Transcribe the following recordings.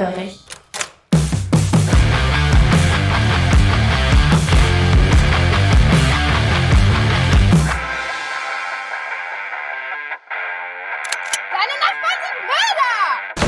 Hellhörig. Deine Nachbarn sind Mörder!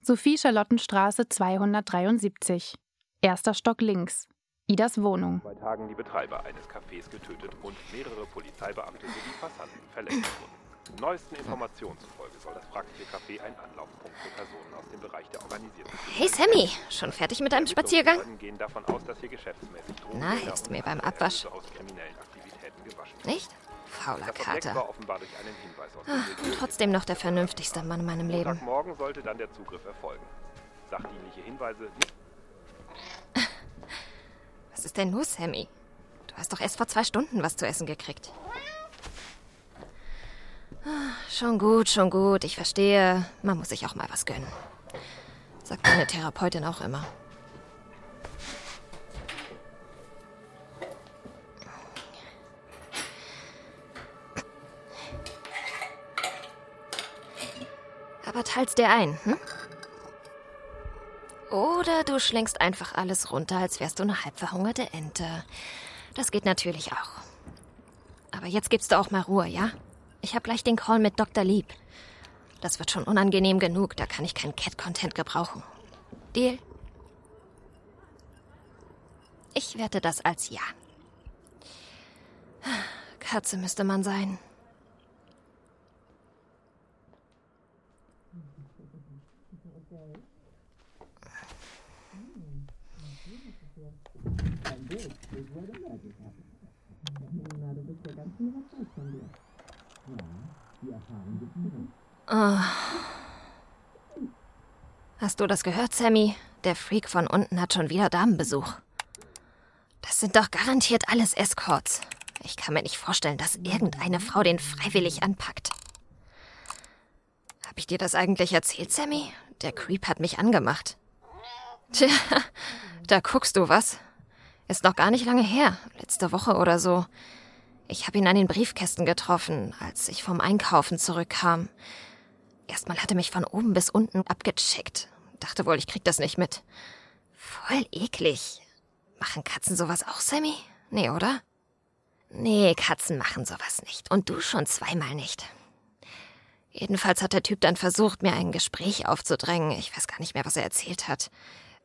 Sophie Charlottenstraße 273. Erster Stock links. Idas Wohnung. Zwei Tagen die Betreiber eines Cafés getötet und mehrere Polizeibeamte sowie Passanten verletzt wurden. Neuesten Informationen zufolge soll das fragliche Café ein Anlaufpunkt für Personen aus dem Bereich der organisierten Hey Sammy, schon fertig mit deinem Spaziergang? Gehen davon aus, dass hier geschäftsmäßig Na, hilfst du mir beim Abwasch? Nicht? Fauler Kater. aus Ah, Trotzdem noch der vernünftigste Mann in meinem Leben. Montagmorgen sollte dann der Zugriff erfolgen. Sachdienliche Hinweise nicht Was ist denn los, Sammy? Du hast doch erst vor zwei Stunden was zu essen gekriegt. Schon gut, schon gut. Ich verstehe. Man muss sich auch mal was gönnen. Sagt meine Therapeutin auch immer. Aber teilst dir ein, hm? Oder du schlängst einfach alles runter, als wärst du eine halb verhungerte Ente. Das geht natürlich auch. Aber jetzt gibst du auch mal Ruhe, ja? Ich hab gleich den Call mit Dr. Lieb. Das wird schon unangenehm genug, da kann ich keinen Cat-Content gebrauchen. Deal? Ich werte das als Ja. Katze müsste man sein. Hast du das gehört, Sammy? Der Freak von unten hat schon wieder Damenbesuch. Das sind doch garantiert alles Escorts. Ich kann mir nicht vorstellen, dass irgendeine Frau den freiwillig anpackt. Hab ich dir das eigentlich erzählt, Sammy? Der Creep hat mich angemacht. Tja, da guckst du was. Ist noch gar nicht lange her, letzte Woche oder so. Ich habe ihn an den Briefkästen getroffen, als ich vom Einkaufen zurückkam. Erstmal hat er mich von oben bis unten abgecheckt. Dachte wohl, ich krieg das nicht mit. Voll eklig. Machen Katzen sowas auch, Sammy? Nee, oder? Nee, Katzen machen sowas nicht. Und du schon zweimal nicht. Jedenfalls hat der Typ dann versucht, mir ein Gespräch aufzudrängen. Ich weiß gar nicht mehr, was er erzählt hat.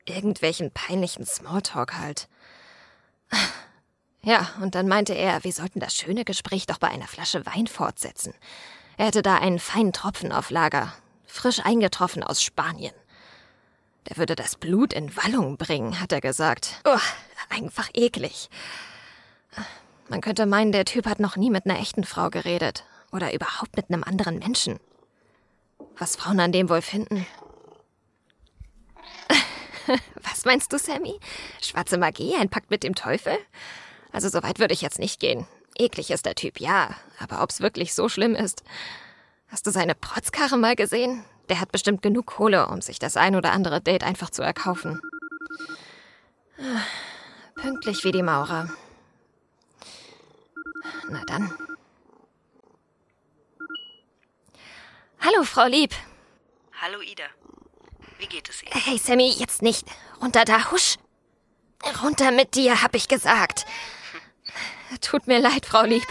Irgendwelchen peinlichen Smalltalk halt. Ja, und dann meinte er, wir sollten das schöne Gespräch doch bei einer Flasche Wein fortsetzen. Er hätte da einen feinen Tropfen auf Lager, frisch eingetroffen aus Spanien. Der würde das Blut in Wallung bringen, hat er gesagt. Oh, einfach eklig. Man könnte meinen, der Typ hat noch nie mit einer echten Frau geredet. Oder überhaupt mit einem anderen Menschen. Was Frauen an dem wohl finden? Was meinst du, Sammy? Schwarze Magie, ein Pakt mit dem Teufel? Also so weit würde ich jetzt nicht gehen. Eklig ist der Typ, ja. Aber ob's wirklich so schlimm ist. Hast du seine Protzkarre mal gesehen? Der hat bestimmt genug Kohle, um sich das ein oder andere Date einfach zu erkaufen. Ah, Pünktlich wie die Maurer. Na dann. Hallo, Frau Lieb. Hallo Ida. Wie geht es Ihnen? Hey, Sammy, jetzt nicht. Runter da, husch. Runter mit dir, hab ich gesagt. Tut mir leid, Frau Lieb.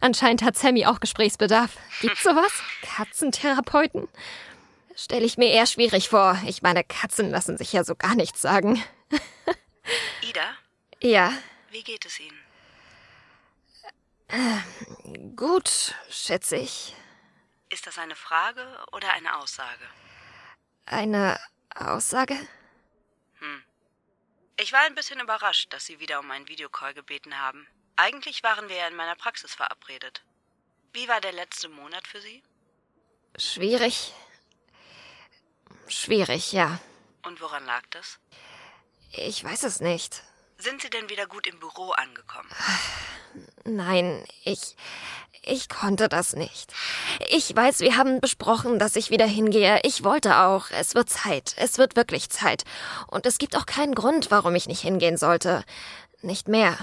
Anscheinend hat Sammy auch Gesprächsbedarf. Gibt's sowas? Katzentherapeuten? Stelle ich mir eher schwierig vor. Ich meine, Katzen lassen sich ja so gar nichts sagen. Ida, Ja, wie geht es Ihnen? gut, schätze ich. Ist das eine Frage oder eine Aussage? Eine Aussage? Ich war ein bisschen überrascht, dass Sie wieder um einen Videocall gebeten haben. Eigentlich waren wir ja in meiner Praxis verabredet. Wie war der letzte Monat für Sie? Schwierig. Schwierig, ja. Und woran lag das? Ich weiß es nicht. Sind Sie denn wieder gut im Büro angekommen? Nein, ich. Ich konnte das nicht. Ich weiß, wir haben besprochen, dass ich wieder hingehe. Ich wollte auch. Es wird Zeit. Es wird wirklich Zeit. Und es gibt auch keinen Grund, warum ich nicht hingehen sollte. Nicht mehr.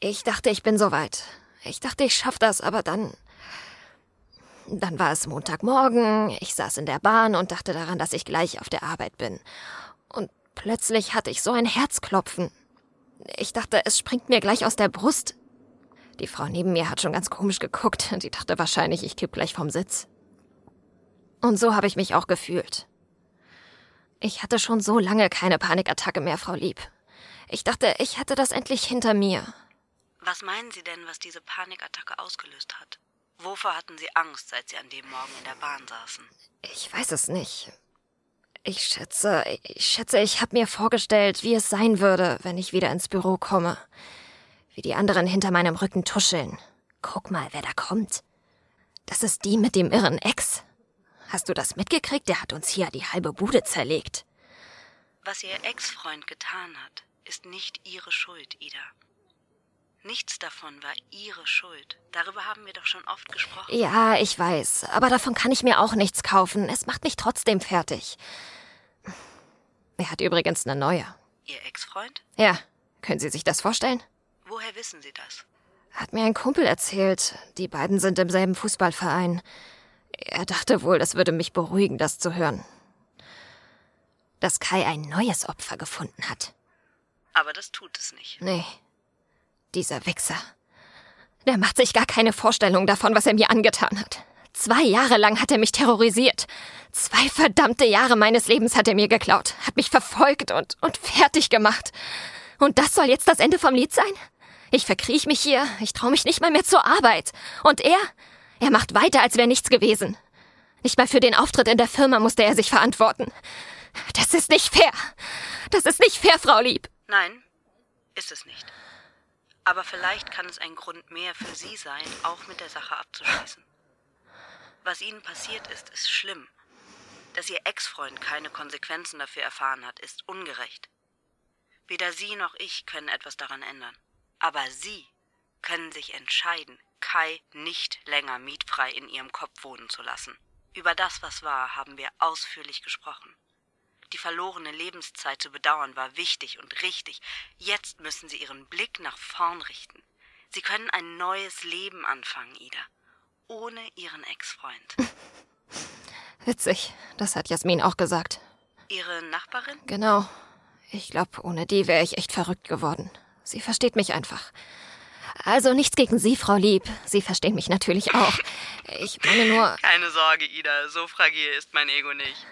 Ich dachte, ich bin soweit. Ich dachte, ich schaff das, aber dann. Dann war es Montagmorgen, ich saß in der Bahn und dachte daran, dass ich gleich auf der Arbeit bin. Und plötzlich hatte ich so ein Herzklopfen. Ich dachte, es springt mir gleich aus der Brust. Die Frau neben mir hat schon ganz komisch geguckt. Die dachte wahrscheinlich, ich kipp gleich vom Sitz. Und so habe ich mich auch gefühlt. Ich hatte schon so lange keine Panikattacke mehr, Frau Lieb. Ich dachte, ich hätte das endlich hinter mir. Was meinen Sie denn, was diese Panikattacke ausgelöst hat? Wovor hatten Sie Angst, seit Sie an dem Morgen in der Bahn saßen? Ich weiß es nicht. Ich schätze, ich schätze, ich habe mir vorgestellt, wie es sein würde, wenn ich wieder ins Büro komme. Wie die anderen hinter meinem Rücken tuscheln. Guck mal, wer da kommt. Das ist die mit dem irren Ex. Hast du das mitgekriegt? Der hat uns hier die halbe Bude zerlegt. Was Ihr Ex-Freund getan hat, ist nicht Ihre Schuld, Ida. Nichts davon war Ihre Schuld. Darüber haben wir doch schon oft gesprochen. Ja, ich weiß. Aber davon kann ich mir auch nichts kaufen. Es macht mich trotzdem fertig. Er hat übrigens eine neue. Ihr Ex-Freund? Ja, können Sie sich das vorstellen? Woher wissen Sie das? Hat mir ein Kumpel erzählt. Die beiden sind im selben Fußballverein. Er dachte wohl, das würde mich beruhigen, das zu hören. Dass Kai ein neues Opfer gefunden hat. Aber das tut es nicht. Nee. Dieser Wichser. Der macht sich gar keine Vorstellung davon, was er mir angetan hat. Zwei Jahre lang hat er mich terrorisiert. Zwei verdammte Jahre meines Lebens hat er mir geklaut, hat mich verfolgt und, und fertig gemacht. Und das soll jetzt das Ende vom Lied sein? Ich verkriech mich hier, ich traue mich nicht mal mehr zur Arbeit. Und er? Er macht weiter, als wäre nichts gewesen. Nicht mal für den Auftritt in der Firma musste er sich verantworten. Das ist nicht fair. Das ist nicht fair, Frau Lieb. Nein, ist es nicht. Aber vielleicht kann es ein Grund mehr für Sie sein, auch mit der Sache abzuschließen. Was Ihnen passiert ist, ist schlimm. Dass Ihr Ex-Freund keine Konsequenzen dafür erfahren hat, ist ungerecht. Weder Sie noch ich können etwas daran ändern. Aber Sie können sich entscheiden, Kai nicht länger mietfrei in Ihrem Kopf wohnen zu lassen. Über das, was war, haben wir ausführlich gesprochen. Die verlorene Lebenszeit zu bedauern war wichtig und richtig. Jetzt müssen Sie Ihren Blick nach vorn richten. Sie können ein neues Leben anfangen, Ida. Ohne Ihren Ex-Freund. Witzig, das hat Jasmin auch gesagt. Ihre Nachbarin? Genau. Ich glaube, ohne die wäre ich echt verrückt geworden. Sie versteht mich einfach. Also nichts gegen Sie, Frau Lieb. Sie verstehen mich natürlich auch. Ich meine nur, Keine Sorge, Ida. So fragil ist mein Ego nicht.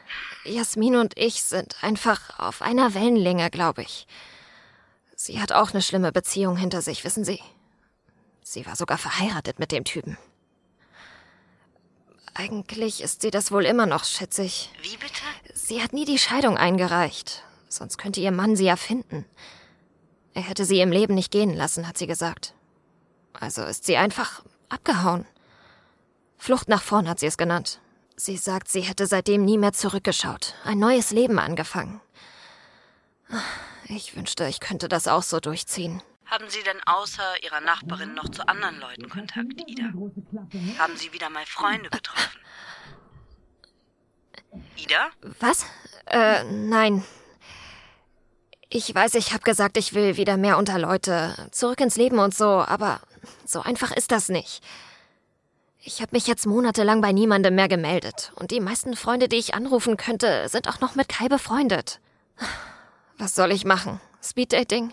Jasmin und ich sind einfach auf einer Wellenlänge, glaube ich. Sie hat auch eine schlimme Beziehung hinter sich, wissen Sie. Sie war sogar verheiratet mit dem Typen. Eigentlich ist sie das wohl immer noch, schätze ich. Wie bitte? Sie hat nie die Scheidung eingereicht. Sonst könnte ihr Mann sie ja finden. Er hätte sie im Leben nicht gehen lassen, hat sie gesagt. Also ist sie einfach abgehauen. Flucht nach vorn hat sie es genannt. Sie sagt, sie hätte seitdem nie mehr zurückgeschaut, ein neues Leben angefangen. Ich wünschte, ich könnte das auch so durchziehen. Haben Sie denn außer Ihrer Nachbarin noch zu anderen Leuten Kontakt, Ida? Haben Sie wieder mal Freunde getroffen? Ida? Was? Äh, nein. Ich weiß, ich habe gesagt, ich will wieder mehr unter Leute, zurück ins Leben und so, aber so einfach ist das nicht. Ich habe mich jetzt monatelang bei niemandem mehr gemeldet und die meisten Freunde, die ich anrufen könnte, sind auch noch mit Kai befreundet. Was soll ich machen? Speeddating?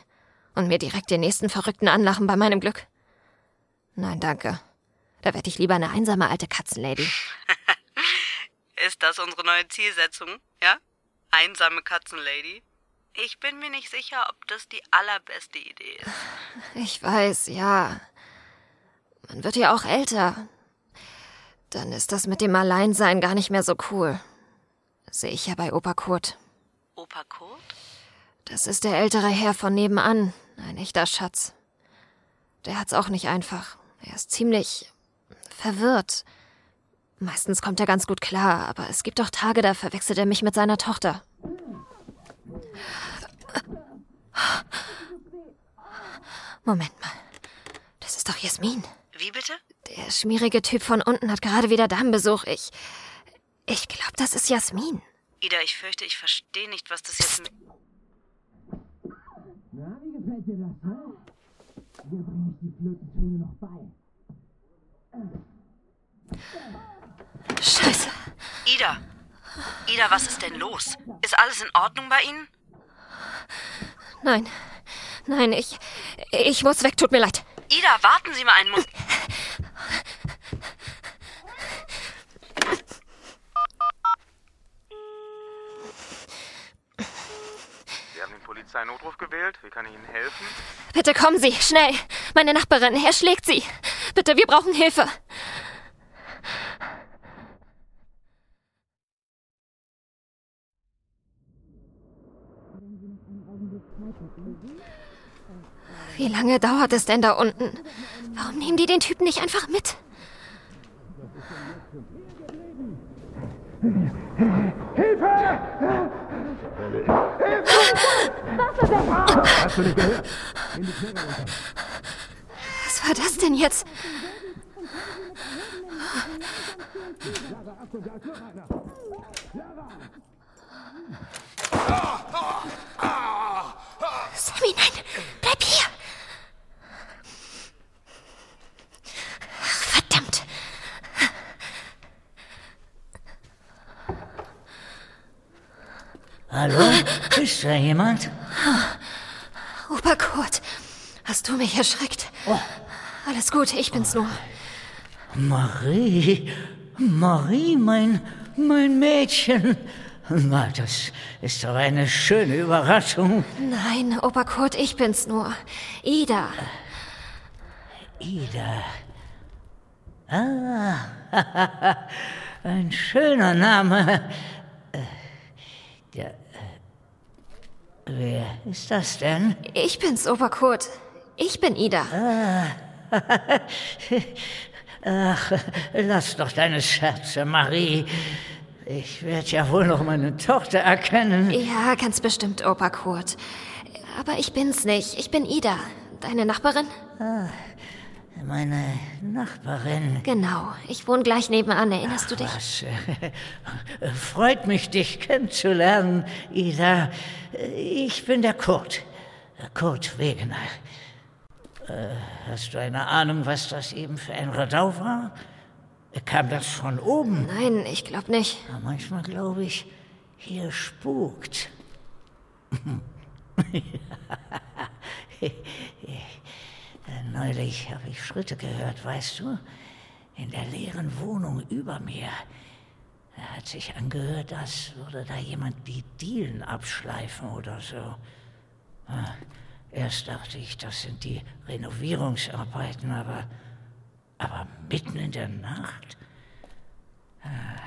Und mir direkt den nächsten Verrückten anlachen bei meinem Glück? Nein, danke. Da werde ich lieber eine einsame alte Katzenlady. Ist das unsere neue Zielsetzung? Ja? Einsame Katzenlady? Ich bin mir nicht sicher, ob das die allerbeste Idee ist. Ich weiß, ja. Man wird ja auch älter. Dann ist das mit dem Alleinsein gar nicht mehr so cool. Sehe ich ja bei Opa Kurt. Opa Kurt? Das ist der ältere Herr von nebenan. Ein echter Schatz. Der hat's auch nicht einfach. Er ist ziemlich verwirrt. Meistens kommt er ganz gut klar, aber es gibt auch Tage, da verwechselt er mich mit seiner Tochter. Moment mal. Das ist doch Jasmin. Wie bitte? Der schmierige Typ von unten hat gerade wieder Damenbesuch. Ich. Ich glaube, das ist Jasmin. Ida, ich fürchte, ich verstehe nicht, was das jetzt mit. Na, wie gefällt dir das, ne? Dir bringe ich die Flötentöne noch bei. Scheiße. Ida. Ida, was ist denn los? Ist alles in Ordnung bei Ihnen? Nein. Nein, ich. Ich muss weg, tut mir leid. Ida, warten Sie mal einen Moment. Sie haben den Polizeinotruf gewählt. Wie kann ich Ihnen helfen? Bitte kommen Sie, schnell. Meine Nachbarin, er schlägt sie. Bitte, wir brauchen Hilfe. Wie lange dauert es denn da unten? Warum nehmen die den Typen nicht einfach mit? Hast du nicht gehört? Was war das denn jetzt? Sammy, nein! Bleib hier! Verdammt! Hallo? Ist da jemand? Opa Kurt, hast du mich erschreckt? Alles gut, ich bin's nur. Marie, Marie, mein, mein Mädchen. Na, das ist doch eine schöne Überraschung. Nein, Opa Kurt, ich bin's nur. Ida. Ida. Ah, ein schöner Name. Äh, äh, wer ist das denn? Ich bin's, Opa Kurt. Ich bin Ida. Ach, lass doch deine Scherze, Marie. Ich werde ja wohl noch meine Tochter erkennen. Ja, ganz bestimmt, Opa Kurt. Aber ich bin's nicht. Ich bin Ida. Deine Nachbarin? Meine Nachbarin. Genau. Ich wohne gleich nebenan. Erinnerst du dich? Was? äh, Freut mich, dich kennenzulernen, Ida. Ich bin der Kurt. Kurt Wegener. Äh, Hast du eine Ahnung, was das eben für ein Radau war? Kam das von oben? Nein, ich glaube nicht. Ja, manchmal glaube ich, hier spukt. Neulich habe ich Schritte gehört, weißt du? In der leeren Wohnung über mir. Da hat sich angehört, als würde da jemand die Dielen abschleifen oder so. Ah, Erst dachte ich, das sind die Renovierungsarbeiten, aber, aber mitten in der Nacht? Ah,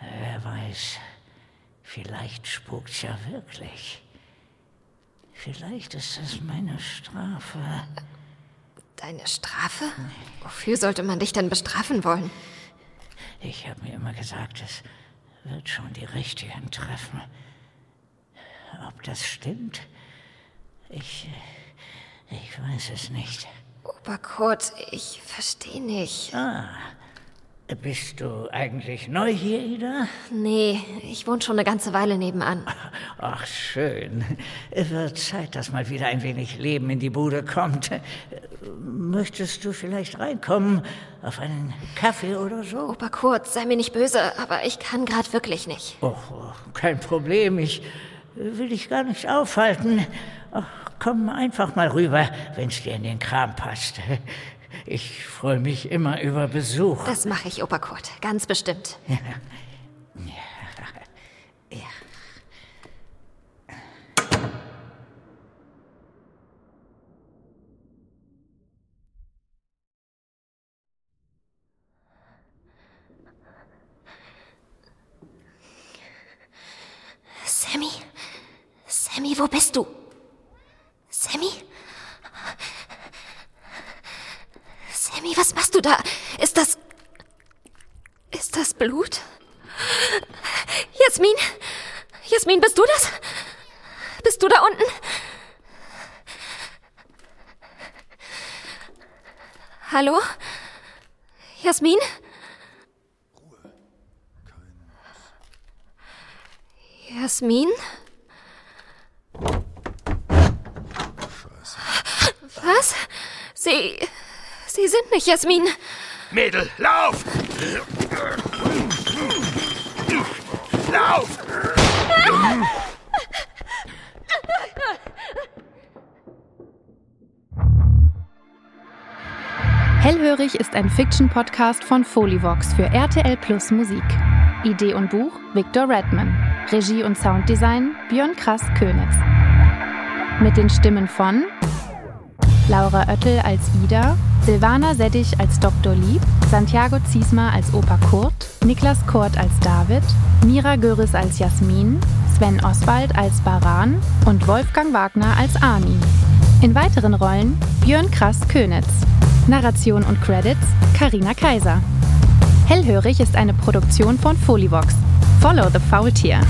wer weiß, vielleicht spukt's ja wirklich. Vielleicht ist das meine Strafe. Deine Strafe? Wofür sollte man dich denn bestrafen wollen? Ich habe mir immer gesagt, es wird schon die richtigen treffen. Ob das stimmt? Ich. Ich weiß es nicht. Opa Kurt, ich verstehe nicht. Bist du eigentlich neu hier, Ida? Nee, ich wohne schon eine ganze Weile nebenan. Ach, schön. Wird Zeit, dass mal wieder ein wenig Leben in die Bude kommt. Möchtest du vielleicht reinkommen? Auf einen Kaffee oder so? Opa Kurt, sei mir nicht böse, aber ich kann gerade wirklich nicht. Oh, kein Problem. Ich will dich gar nicht aufhalten. Ach, komm einfach mal rüber, wenn's dir in den Kram passt. Ich freue mich immer über Besuch. Das mache ich, Opa Kurt, ganz bestimmt. Sammy? Sammy, wo bist du? Sammy? Sammy, was machst du da? Ist das. Ist das Blut? Jasmin? Jasmin, bist du das? Bist du da unten? Hallo? Jasmin? Jasmin? Was? Sie. Sie sind nicht Jasmin. Mädel, lauf! Lauf! Hellhörig ist ein Fiction-Podcast von Folivox für RTL Plus Musik. Idee und Buch Victor Redman. Regie und Sounddesign Björn Krass Könitz. Mit den Stimmen von Laura Oettel als Ida, Silvana Seddich als Dr. Lieb, Santiago Ziesma als Opa Kurt, Niklas Kurt als David, Mira Göris als Jasmin, Sven Oswald als Baran und Wolfgang Wagner als Armin. In weiteren Rollen Björn Krass Könitz. Narration und Credits Karina Kaiser. Hellhörig ist eine Produktion von Folivox. Follow the Faultier.